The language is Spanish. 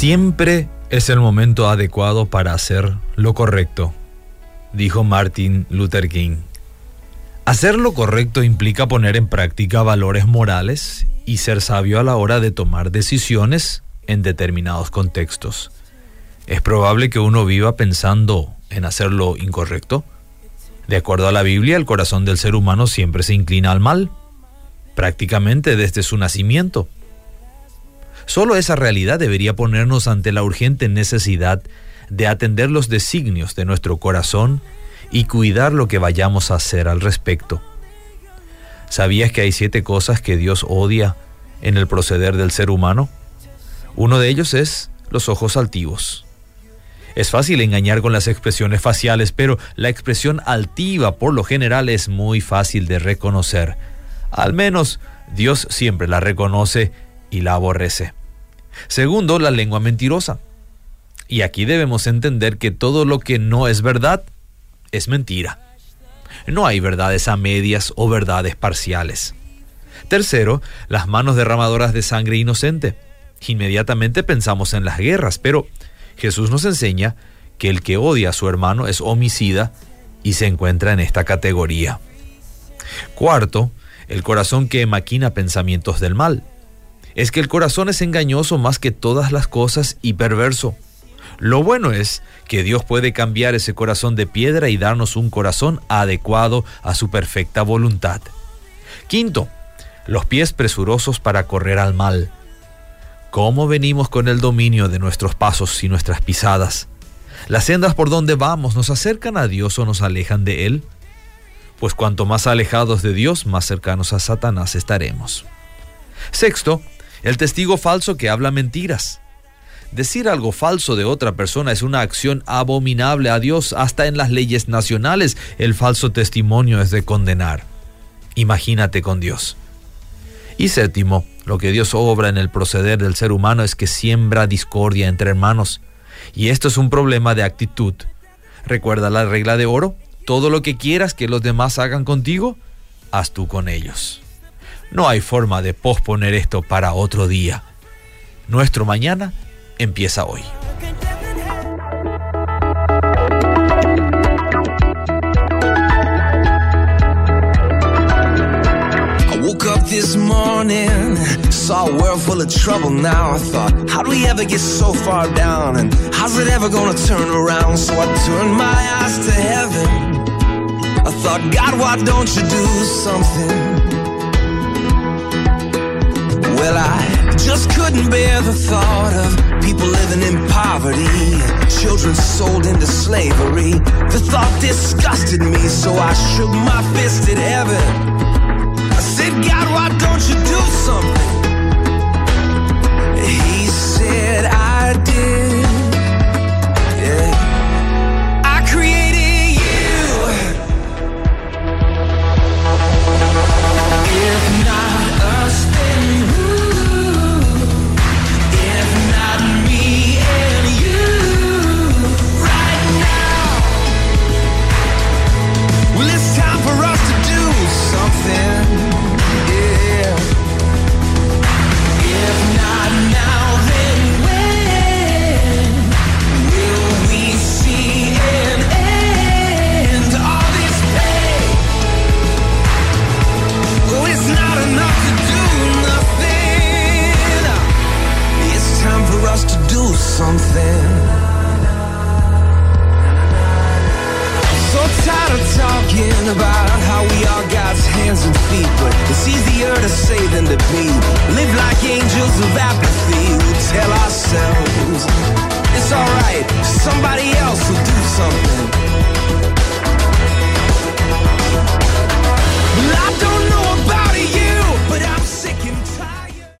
Siempre es el momento adecuado para hacer lo correcto, dijo Martin Luther King. Hacer lo correcto implica poner en práctica valores morales y ser sabio a la hora de tomar decisiones en determinados contextos. ¿Es probable que uno viva pensando en hacer lo incorrecto? De acuerdo a la Biblia, el corazón del ser humano siempre se inclina al mal, prácticamente desde su nacimiento. Solo esa realidad debería ponernos ante la urgente necesidad de atender los designios de nuestro corazón y cuidar lo que vayamos a hacer al respecto. ¿Sabías que hay siete cosas que Dios odia en el proceder del ser humano? Uno de ellos es los ojos altivos. Es fácil engañar con las expresiones faciales, pero la expresión altiva por lo general es muy fácil de reconocer. Al menos Dios siempre la reconoce y la aborrece. Segundo, la lengua mentirosa. Y aquí debemos entender que todo lo que no es verdad es mentira. No hay verdades a medias o verdades parciales. Tercero, las manos derramadoras de sangre inocente. Inmediatamente pensamos en las guerras, pero Jesús nos enseña que el que odia a su hermano es homicida y se encuentra en esta categoría. Cuarto, el corazón que maquina pensamientos del mal. Es que el corazón es engañoso más que todas las cosas y perverso. Lo bueno es que Dios puede cambiar ese corazón de piedra y darnos un corazón adecuado a su perfecta voluntad. Quinto, los pies presurosos para correr al mal. ¿Cómo venimos con el dominio de nuestros pasos y nuestras pisadas? ¿Las sendas por donde vamos nos acercan a Dios o nos alejan de Él? Pues cuanto más alejados de Dios, más cercanos a Satanás estaremos. Sexto, el testigo falso que habla mentiras. Decir algo falso de otra persona es una acción abominable a Dios. Hasta en las leyes nacionales el falso testimonio es de condenar. Imagínate con Dios. Y séptimo, lo que Dios obra en el proceder del ser humano es que siembra discordia entre hermanos. Y esto es un problema de actitud. Recuerda la regla de oro. Todo lo que quieras que los demás hagan contigo, haz tú con ellos. No hay forma de posponer esto para otro día. Nuestro mañana empieza hoy. This morning, saw a world full of trouble now. I thought, how do we ever get so far down? And how's it ever gonna turn around? So I turned my eyes to heaven. I thought, God, why don't you do something? Couldn't bear the thought of people living in poverty, children sold into slavery. The thought disgusted me, so I shook my fist at heaven. I said, God, why don't you to be. Live like angels of apathy. We tell ourselves it's alright. Somebody else will do something.